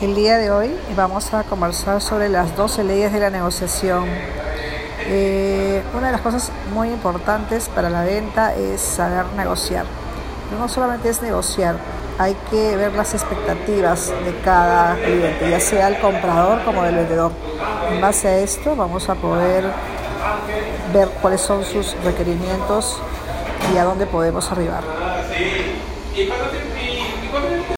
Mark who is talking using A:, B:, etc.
A: El día de hoy vamos a conversar sobre las 12 leyes de la negociación. Eh, una de las cosas muy importantes para la venta es saber negociar. No solamente es negociar, hay que ver las expectativas de cada cliente, ya sea el comprador como del vendedor. En base a esto vamos a poder ver cuáles son sus requerimientos y a dónde podemos arribar.